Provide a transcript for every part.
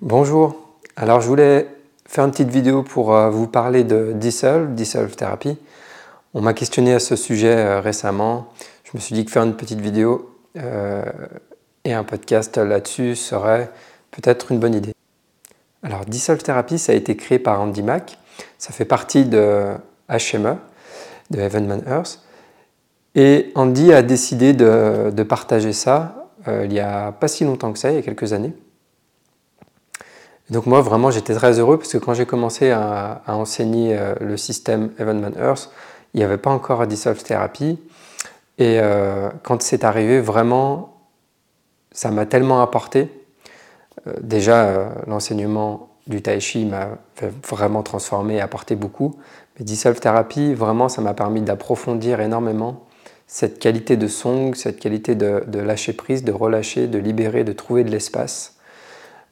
Bonjour, alors je voulais faire une petite vidéo pour euh, vous parler de Dissolve, Dissolve Therapy. On m'a questionné à ce sujet euh, récemment. Je me suis dit que faire une petite vidéo euh, et un podcast là-dessus serait peut-être une bonne idée. Alors Dissolve Therapy, ça a été créé par Andy Mack. Ça fait partie de HME, de Heavenman Earth. Et Andy a décidé de, partager ça il n'y a pas si longtemps que ça, il y a quelques années donc moi, vraiment, j'étais très heureux parce que quand j'ai commencé à, enseigner euh, le système Evenman Earth, il n'y avait pas encore Dissolve Therapy. Et euh, quand c'est arrivé, vraiment, ça m'a tellement apporté. Euh, déjà, l'enseignement du Tai Chi m'a vraiment transformé et apporté beaucoup. Mais Dissolve Therapy, vraiment, ça m'a permis d'approfondir énormément cette qualité de song, cette qualité de lâcher prise, de relâcher, de libérer, de trouver de l'espace.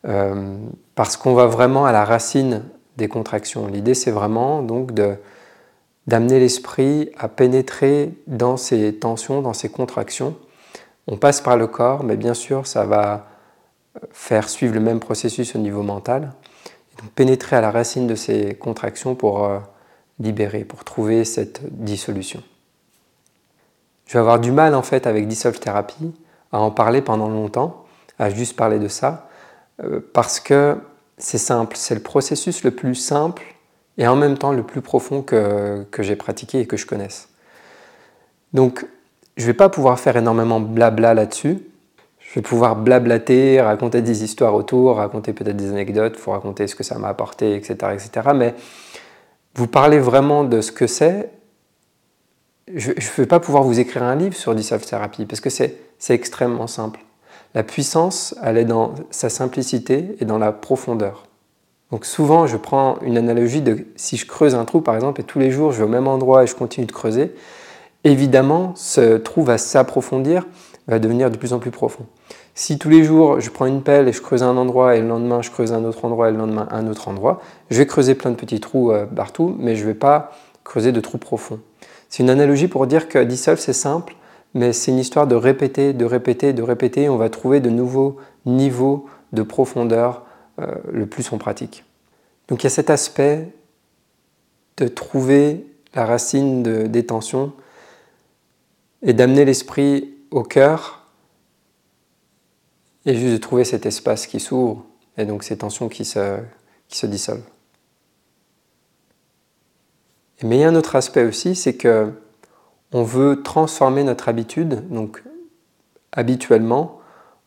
Euh, parce qu'on va vraiment à la racine des contractions. L'idée, c'est vraiment donc d'amener l'esprit à pénétrer dans ces tensions, dans ces contractions. On passe par le corps, mais bien sûr, ça va faire suivre le même processus au niveau mental. donc, pénétrer à la racine de ces contractions pour euh, libérer, pour trouver cette dissolution. Je vais avoir du mal en fait avec Dissolve Therapy à en parler pendant longtemps, à juste parler de ça, euh, parce que c'est simple, c'est le processus le plus simple et en même temps le plus profond que, que j'ai pratiqué et que je connaisse. Donc, je ne vais pas pouvoir faire énormément blabla là-dessus. Je vais pouvoir blablater, raconter des histoires autour, raconter peut-être des anecdotes, vous raconter ce que ça m'a apporté, etc., etc. Mais vous parlez vraiment de ce que c'est. Je ne vais pas pouvoir vous écrire un livre sur Dissolve Therapy parce que c'est extrêmement simple. La puissance, elle est dans sa simplicité et dans la profondeur. Donc souvent, je prends une analogie de si je creuse un trou, par exemple, et tous les jours, je vais au même endroit et je continue de creuser, évidemment, ce trou va s'approfondir, va devenir de plus en plus profond. Si tous les jours, je prends une pelle et je creuse un endroit, et le lendemain, je creuse un autre endroit, et le lendemain, un autre endroit, je vais creuser plein de petits trous euh, partout, mais je ne vais pas creuser de trous profonds. C'est une analogie pour dire que dissolve, c'est simple, mais c'est une histoire de répéter, de répéter, de répéter. On va trouver de nouveaux niveaux de profondeur euh, le plus on pratique. Donc il y a cet aspect de trouver la racine de, des tensions et d'amener l'esprit au cœur et juste de trouver cet espace qui s'ouvre et donc ces tensions qui se, qui se dissolvent. Mais il y a un autre aspect aussi, c'est que on veut transformer notre habitude. Donc, habituellement,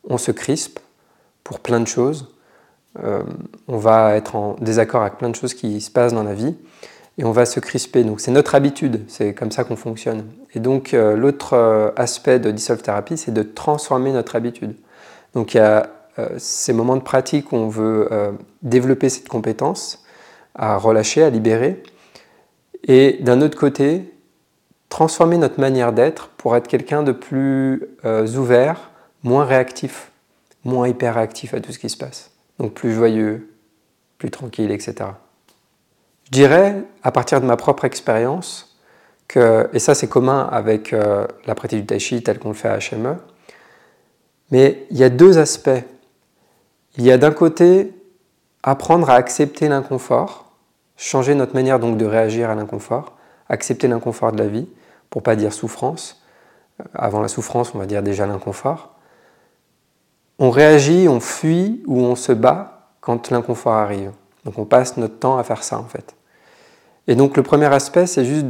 on se crispe pour plein de choses. Euh, on va être en désaccord avec plein de choses qui se passent dans la vie et on va se crisper. Donc, c'est notre habitude, c'est comme ça qu'on fonctionne. Et donc, euh, l'autre euh, aspect de Dissolve Therapy, c'est de transformer notre habitude. Donc, il y a ces moments de pratique où on veut développer cette compétence à relâcher, à libérer. Et d'un autre côté, transformer notre manière d'être pour être quelqu'un de plus euh, ouvert, moins réactif, moins hyper réactif à tout ce qui se passe. Donc plus joyeux, plus tranquille, etc. Je dirais, à partir de ma propre expérience, que, et ça c'est commun avec euh, la pratique du tai chi tel qu'on le fait à HME, mais il y a deux aspects. Il y a d'un côté apprendre à accepter l'inconfort, changer notre manière donc de réagir à l'inconfort, accepter l'inconfort de la vie, pour pas dire souffrance. Euh, avant la souffrance, on va dire déjà l'inconfort. On réagit, on fuit ou on se bat quand l'inconfort arrive. Donc on passe notre temps à faire ça en fait. Et donc le premier aspect, c'est juste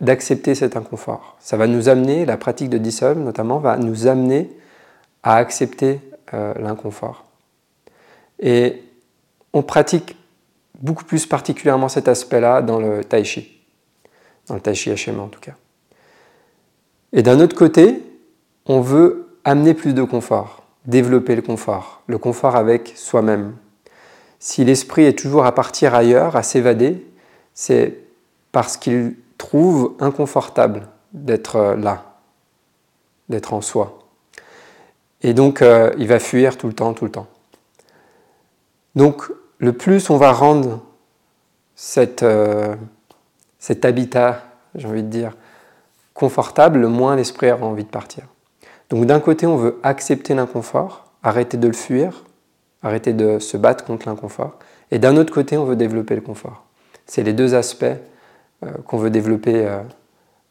d'accepter cet inconfort. Ça va nous amener, la pratique de dissolve notamment, va nous amener à accepter euh, l'inconfort. Et on pratique beaucoup plus particulièrement cet aspect-là dans le tai chi, dans le tai chi HM en tout cas. Et d'un autre côté, on veut amener plus de confort, développer le confort, le confort avec soi-même, Si l'esprit est toujours à partir ailleurs, à s'évader, c'est parce qu'il trouve inconfortable d'être là, d'être en soi. Et donc, euh, il va fuir tout le temps, tout le temps. Donc, le plus on va rendre euh, cet habitat, j'ai envie de dire, confortable, le moins l'esprit aura envie de partir. Donc, d'un côté, on veut accepter l'inconfort, arrêter de le fuir, arrêter de se battre contre l'inconfort. Et d'un autre côté, on veut développer le confort. C'est les deux aspects euh, qu'on veut développer euh,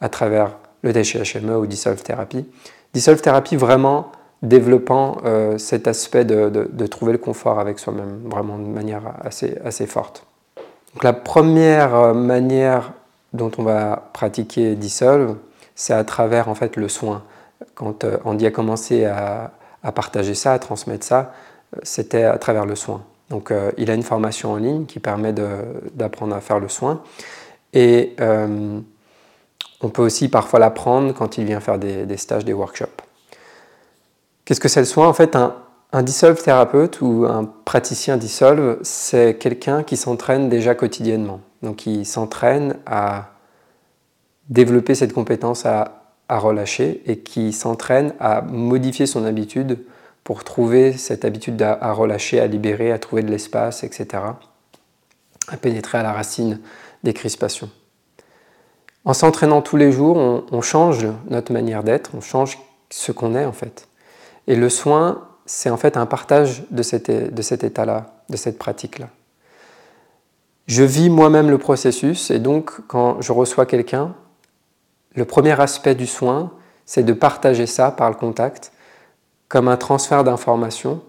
à travers le DHME ou Dissolve Therapy. Dissolve Therapy vraiment développant euh, cet aspect de, trouver le confort avec soi-même, vraiment de manière assez, assez forte. Donc, la première manière dont on va pratiquer Dissolve, c'est à travers en fait le soin. Quand Andy a commencé à, partager ça, à transmettre ça, c'était à travers le soin. Donc il a une formation en ligne qui permet d'apprendre à faire le soin. Et euh, on peut aussi parfois l'apprendre quand il vient faire des, stages, des workshops. Qu'est-ce que c'est le soin? En fait, un, un dissolve thérapeute ou un praticien dissolve, c'est quelqu'un qui s'entraîne déjà quotidiennement. Donc il s'entraîne à développer cette compétence à, relâcher et qui s'entraîne à modifier son habitude pour trouver cette habitude à relâcher, à libérer, à trouver de l'espace, etc. À pénétrer à la racine des crispations. En s'entraînant tous les jours, on, change notre manière d'être, on change ce qu'on est en fait. Et le soin, c'est en fait un partage de cet, de cet état-là, de cette pratique-là. Je vis moi-même le processus et donc quand je reçois quelqu'un, le premier aspect du soin, c'est de partager ça par le contact, comme un transfert d'informations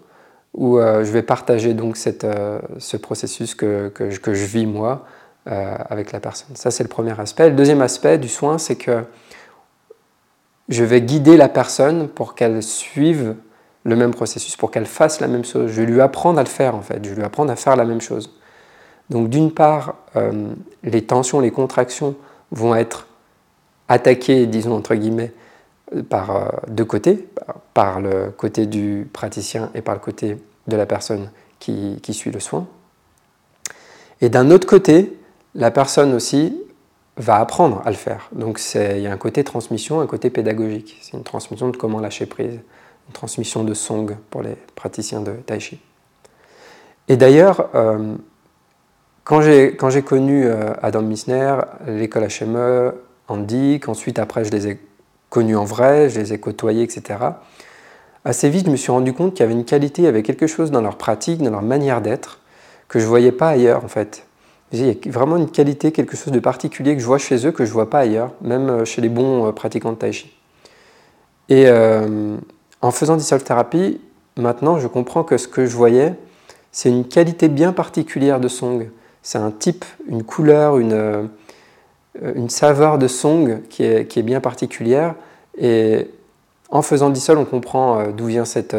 où euh, je vais partager donc euh, ce processus que, je vis moi euh, avec la personne. Ça, c'est le premier aspect. Le deuxième aspect du soin, c'est que je vais guider la personne pour qu'elle suive le même processus, pour qu'elle fasse la même chose. Je vais lui apprendre à le faire, en fait. Je vais lui apprendre à faire la même chose. Donc, d'une part, les tensions, les contractions vont être attaquées, disons entre guillemets, par euh, deux côtés, par le côté du praticien et par le côté de la personne qui, suit le soin. Et d'un autre côté, la personne aussi va apprendre à le faire. Donc il y a un côté transmission, un côté pédagogique. C'est une transmission de comment lâcher prise, une transmission de song pour les praticiens de tai chi. Et d'ailleurs, euh, quand j'ai connu euh, Adam Misner, l'école HME, Andy, qu'ensuite après je les ai connus en vrai, je les ai côtoyés, etc., assez vite je me suis rendu compte qu'il y avait une qualité, il y avait quelque chose dans leur pratique, dans leur manière d'être, que je ne voyais pas ailleurs en fait. Il y a vraiment une qualité, quelque chose de particulier que je vois chez eux que je ne vois pas ailleurs, même euh, chez les bons euh, pratiquants de tai chi. Et euh, en faisant dissolve thérapie, maintenant je comprends que ce que je voyais, c'est une qualité bien particulière de song. C'est un type, une couleur, une, une saveur de song qui est, bien particulière. Et en faisant dissolve, on comprend d'où vient cette,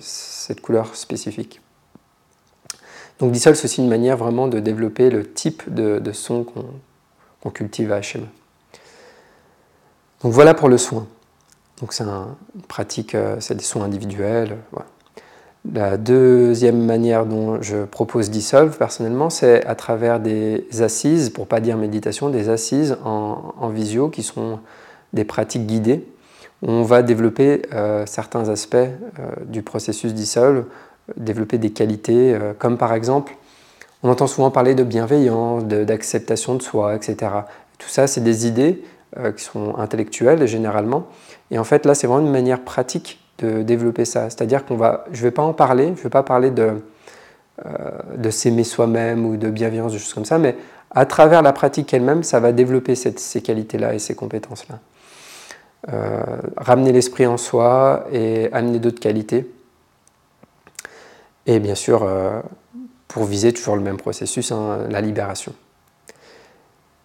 cette couleur spécifique. Donc Dissol, c'est aussi une manière vraiment de développer le type de, son qu'on cultive à HM. Donc voilà pour le soin. Donc c'est pratique, euh, c'est des soins individuels. La deuxième manière dont je propose Dissolve personnellement, c'est à travers des assises, pour pas dire méditation, des assises en, visio qui sont des pratiques guidées. on va développer euh, certains aspects euh, du processus Dissolve développer des qualités, euh, comme par exemple, on entend souvent parler de bienveillance, d'acceptation de, soi, etc. Tout ça, c'est des idées qui sont intellectuelles généralement. Et en fait, là, c'est vraiment une manière pratique de développer ça. C'est-à-dire qu'on va, je ne vais pas en parler, je ne vais pas parler de, euh, de s'aimer soi-même ou de bienveillance, des choses comme ça, mais à travers la pratique elle-même, ça va développer ces qualités-là et ces compétences-là. ramener l'esprit en soi et amener d'autres qualités et bien sûr euh, pour viser toujours le même processus, hein, la libération.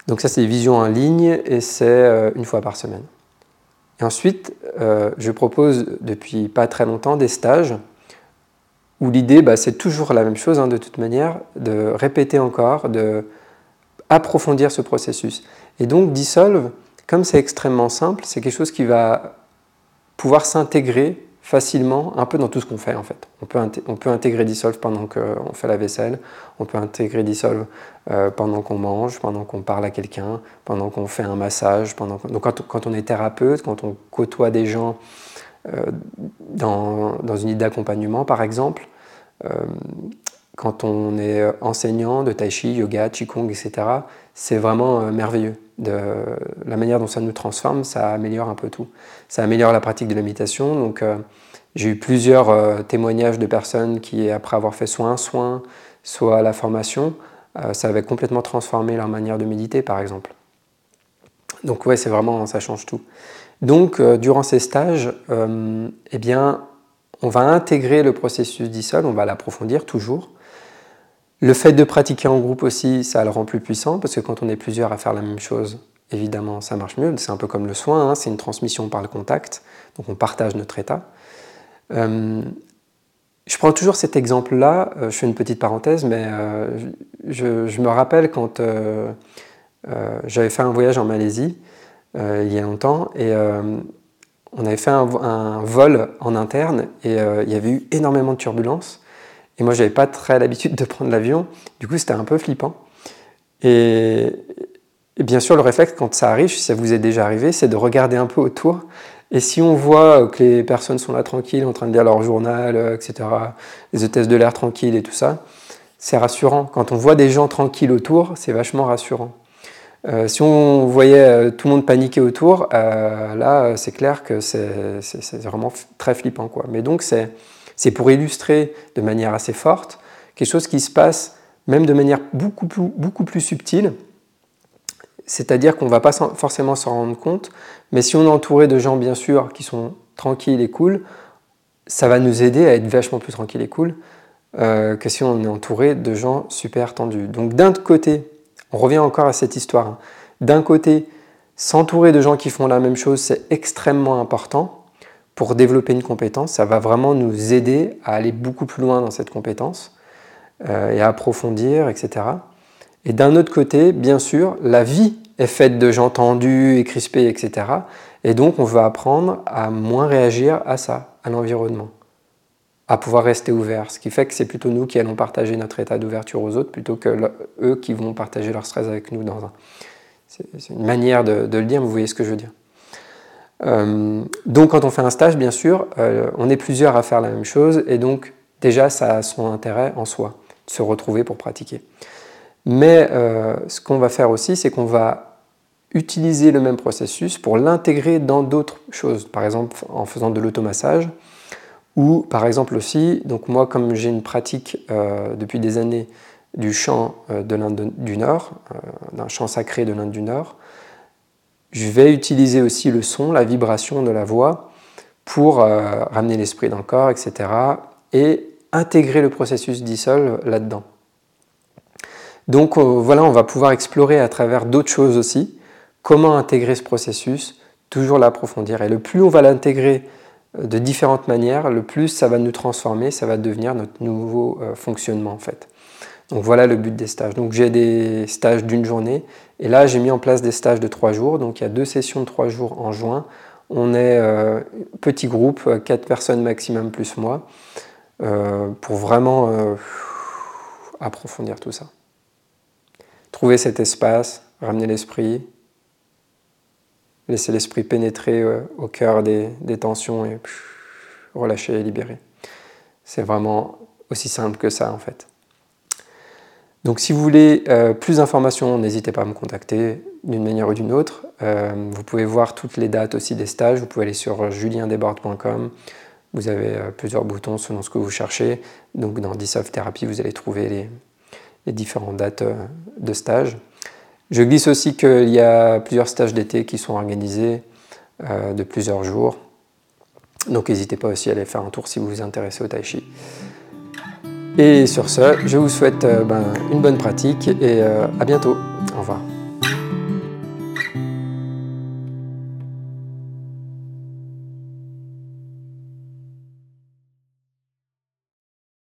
Donc ça c'est des visions en ligne et c'est euh, une fois par semaine. Et ensuite, euh, je propose depuis pas très longtemps des stages où l'idée bah, c'est toujours la même chose hein, de toute manière, de répéter encore, de approfondir ce processus. Et donc Dissolve, comme c'est extrêmement simple, c'est quelque chose qui va pouvoir s'intégrer facilement un peu dans tout ce qu'on fait en fait. On peut, intégrer Dissolve pendant qu'on fait la vaisselle, on peut intégrer Dissolve euh, pendant qu'on mange, pendant qu'on parle à quelqu'un, pendant qu'on fait un massage. Pendant Donc quand, on est thérapeute, quand on côtoie des gens euh, dans, une idée d'accompagnement par exemple, euh, quand on est enseignant de tai chi, yoga, qigong, etc., c'est vraiment merveilleux de la manière dont ça nous transforme, ça améliore un peu tout. Ça améliore la pratique de la méditation. Donc, euh, j'ai eu plusieurs euh, témoignages de personnes qui, après avoir fait soit un soin, soit la formation, euh, ça avait complètement transformé leur manière de méditer, par exemple. Donc, ouais, c'est vraiment, ça change tout. Donc, durant ces stages, eh bien, on va intégrer le processus d'ISOL, on va l'approfondir toujours. Le fait de pratiquer en groupe aussi, ça le rend plus puissant parce que quand on est plusieurs à faire la même chose, évidemment, ça marche mieux. C'est un peu comme le soin, hein, c'est une transmission par le contact, donc on partage notre état. Euh, je prends toujours cet exemple-là, euh, je fais une petite parenthèse, mais euh, je, me rappelle quand j'avais fait un voyage en Malaisie il y a longtemps et on avait fait un, un, vol en interne et il y avait eu énormément de turbulences. Et moi, j'avais pas très l'habitude de prendre l'avion. Du coup, c'était un peu flippant. Et, bien sûr, le réflexe, quand ça arrive, si ça vous est déjà arrivé, c'est de regarder un peu autour. Et si on voit que les personnes sont là tranquilles, en train de lire leur journal, euh, etc., les hôtesses de l'air tranquilles et tout ça, c'est rassurant. Quand on voit des gens tranquilles autour, c'est vachement rassurant. Euh, si on voyait euh, tout le monde paniquer autour, là, c'est clair que c'est vraiment très flippant. Quoi. Mais donc, c'est c'est pour illustrer de manière assez forte quelque chose qui se passe même de manière beaucoup plus, subtile, c'est-à-dire qu'on ne va pas forcément s'en rendre compte, mais si on est entouré de gens bien sûr qui sont tranquilles et cool, ça va nous aider à être vachement plus tranquille et cool euh, que si on est entouré de gens super tendus. Donc d'un côté, on revient encore à cette histoire, hein. d'un côté, s'entourer de gens qui font la même chose, c'est extrêmement important, pour développer une compétence, ça va vraiment nous aider à aller beaucoup plus loin dans cette compétence euh, et à approfondir, etc. Et d'un autre côté, bien sûr, la vie est faite de gens tendus et crispés, etc. Et donc, on va apprendre à moins réagir à ça, à l'environnement, à pouvoir rester ouvert. Ce qui fait que c'est plutôt nous qui allons partager notre état d'ouverture aux autres plutôt que eux qui vont partager leur stress avec nous dans un. C'est une manière de, de le dire, mais vous voyez ce que je veux dire. Euh, donc quand on fait un stage, bien sûr, euh, on est plusieurs à faire la même chose et donc déjà ça a son intérêt en soi de se retrouver pour pratiquer. Mais euh, ce qu'on va faire aussi, c'est qu'on va utiliser le même processus pour l'intégrer dans d'autres choses, par exemple en faisant de l'automassage ou par exemple aussi, donc moi comme j'ai une pratique depuis des années du chant de l'Inde du Nord, d'un chant sacré de l'Inde du Nord, je vais utiliser aussi le son, la vibration de la voix pour euh, ramener l'esprit dans le corps, etc. Et intégrer le processus dissol là-dedans. Donc euh, voilà, on va pouvoir explorer à travers d'autres choses aussi comment intégrer ce processus, toujours l'approfondir. Et le plus on va l'intégrer euh, de différentes manières, le plus ça va nous transformer, ça va devenir notre nouveau fonctionnement en fait. Donc voilà le but des stages. Donc j'ai des stages d'une journée et là j'ai mis en place des stages de trois jours. Donc il y a deux sessions de trois jours en juin. On est euh, petit groupe, euh, quatre personnes maximum plus moi, euh, pour vraiment approfondir tout ça. Trouver cet espace, ramener l'esprit, laisser l'esprit pénétrer au cœur des, des tensions et relâcher et libérer. C'est vraiment aussi simple que ça en fait. Donc si vous voulez euh, plus d'informations, n'hésitez pas à me contacter d'une manière ou d'une autre. Euh, vous pouvez voir toutes les dates aussi des stages. Vous pouvez aller sur juliendesbordes.com. Vous avez euh, plusieurs boutons selon ce que vous cherchez. Donc dans Dissolve Therapy, vous allez trouver les, différentes dates de stage. Je glisse aussi qu'il y a plusieurs stages d'été qui sont organisés de plusieurs jours. Donc n'hésitez pas aussi à aller faire un tour si vous vous intéressez au tai chi. Et sur ce, je vous souhaite euh, ben, une bonne pratique et euh, à bientôt. Au revoir.